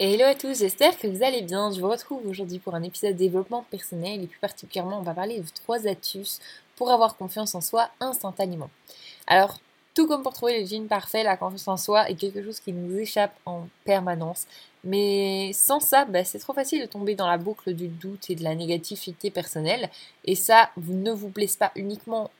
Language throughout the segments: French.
Hello à tous, j'espère que vous allez bien. Je vous retrouve aujourd'hui pour un épisode développement personnel et plus particulièrement on va parler de trois astuces pour avoir confiance en soi instantanément. Alors tout comme pour trouver le jean parfait, la confiance en soi est quelque chose qui nous échappe en permanence. Mais sans ça, bah, c'est trop facile de tomber dans la boucle du doute et de la négativité personnelle. Et ça ne vous blesse pas uniquement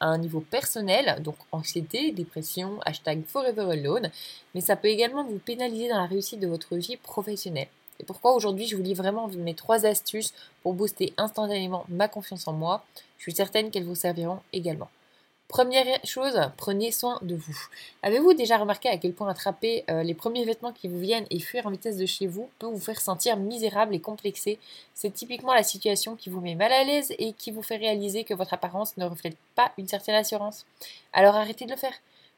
à un niveau personnel, donc anxiété, dépression, hashtag forever alone, mais ça peut également vous pénaliser dans la réussite de votre vie professionnelle. Et pourquoi aujourd'hui je vous lis vraiment mes trois astuces pour booster instantanément ma confiance en moi. Je suis certaine qu'elles vous serviront également. Première chose, prenez soin de vous. Avez-vous déjà remarqué à quel point attraper euh, les premiers vêtements qui vous viennent et fuir en vitesse de chez vous peut vous faire sentir misérable et complexé? C'est typiquement la situation qui vous met mal à l'aise et qui vous fait réaliser que votre apparence ne reflète pas une certaine assurance. Alors arrêtez de le faire.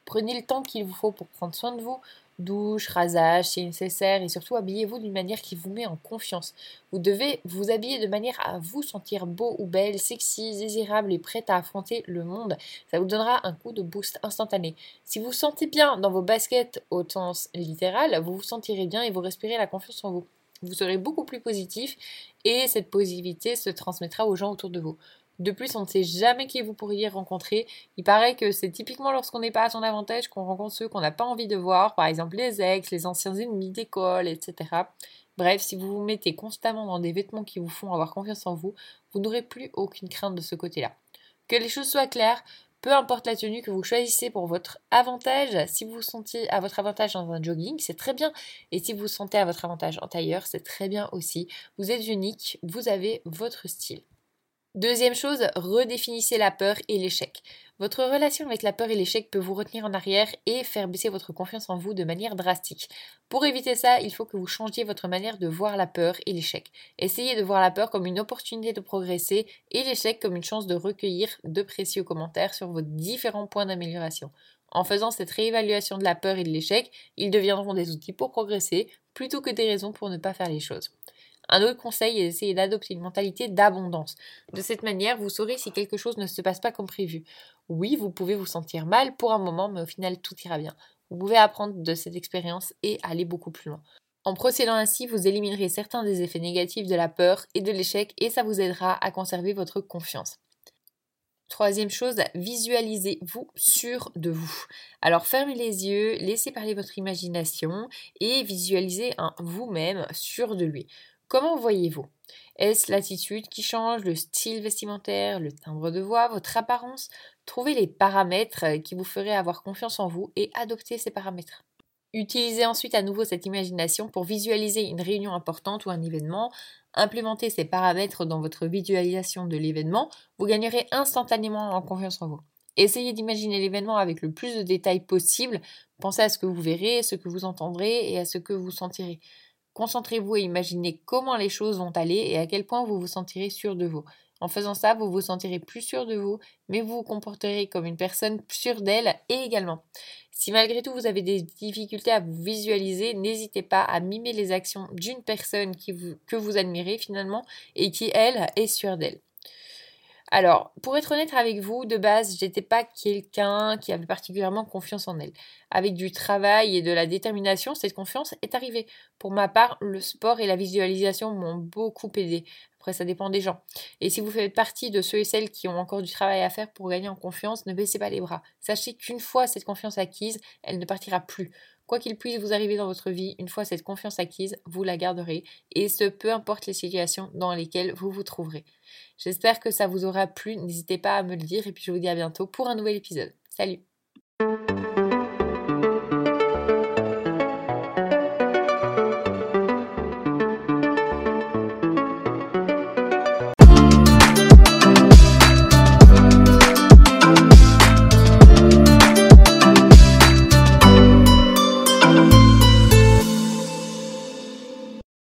Prenez le temps qu'il vous faut pour prendre soin de vous, douche, rasage si nécessaire et surtout habillez-vous d'une manière qui vous met en confiance. Vous devez vous habiller de manière à vous sentir beau ou belle, sexy, désirable et prête à affronter le monde. Ça vous donnera un coup de boost instantané. Si vous sentez bien dans vos baskets au sens littéral, vous vous sentirez bien et vous respirez la confiance en vous. Vous serez beaucoup plus positif et cette positivité se transmettra aux gens autour de vous. De plus, on ne sait jamais qui vous pourriez rencontrer. Il paraît que c'est typiquement lorsqu'on n'est pas à son avantage qu'on rencontre ceux qu'on n'a pas envie de voir, par exemple les ex, les anciens ennemis d'école, etc. Bref, si vous vous mettez constamment dans des vêtements qui vous font avoir confiance en vous, vous n'aurez plus aucune crainte de ce côté-là. Que les choses soient claires, peu importe la tenue que vous choisissez pour votre avantage, si vous vous sentez à votre avantage dans un jogging, c'est très bien. Et si vous vous sentez à votre avantage en tailleur, c'est très bien aussi. Vous êtes unique, vous avez votre style. Deuxième chose, redéfinissez la peur et l'échec. Votre relation avec la peur et l'échec peut vous retenir en arrière et faire baisser votre confiance en vous de manière drastique. Pour éviter ça, il faut que vous changiez votre manière de voir la peur et l'échec. Essayez de voir la peur comme une opportunité de progresser et l'échec comme une chance de recueillir de précieux commentaires sur vos différents points d'amélioration. En faisant cette réévaluation de la peur et de l'échec, ils deviendront des outils pour progresser plutôt que des raisons pour ne pas faire les choses. Un autre conseil est d'essayer d'adopter une mentalité d'abondance. De cette manière, vous saurez si quelque chose ne se passe pas comme prévu. Oui, vous pouvez vous sentir mal pour un moment, mais au final, tout ira bien. Vous pouvez apprendre de cette expérience et aller beaucoup plus loin. En procédant ainsi, vous éliminerez certains des effets négatifs de la peur et de l'échec et ça vous aidera à conserver votre confiance. Troisième chose, visualisez-vous sûr de vous. Alors fermez les yeux, laissez parler votre imagination et visualisez un vous-même sûr de lui. Comment voyez-vous? Est-ce l'attitude qui change, le style vestimentaire, le timbre de voix, votre apparence? Trouvez les paramètres qui vous feraient avoir confiance en vous et adoptez ces paramètres. Utilisez ensuite à nouveau cette imagination pour visualiser une réunion importante ou un événement. Implémentez ces paramètres dans votre visualisation de l'événement. Vous gagnerez instantanément en confiance en vous. Essayez d'imaginer l'événement avec le plus de détails possible. Pensez à ce que vous verrez, ce que vous entendrez et à ce que vous sentirez. Concentrez-vous et imaginez comment les choses vont aller et à quel point vous vous sentirez sûr de vous. En faisant ça, vous vous sentirez plus sûr de vous, mais vous vous comporterez comme une personne sûre d'elle et également. Si malgré tout vous avez des difficultés à vous visualiser, n'hésitez pas à mimer les actions d'une personne que vous admirez finalement et qui, elle, est sûre d'elle. Alors, pour être honnête avec vous, de base, j'étais pas quelqu'un qui avait particulièrement confiance en elle. Avec du travail et de la détermination, cette confiance est arrivée. Pour ma part, le sport et la visualisation m'ont beaucoup aidé. Après, ça dépend des gens. Et si vous faites partie de ceux et celles qui ont encore du travail à faire pour gagner en confiance, ne baissez pas les bras. Sachez qu'une fois cette confiance acquise, elle ne partira plus. Quoi qu'il puisse vous arriver dans votre vie, une fois cette confiance acquise, vous la garderez, et ce peu importe les situations dans lesquelles vous vous trouverez. J'espère que ça vous aura plu, n'hésitez pas à me le dire, et puis je vous dis à bientôt pour un nouvel épisode. Salut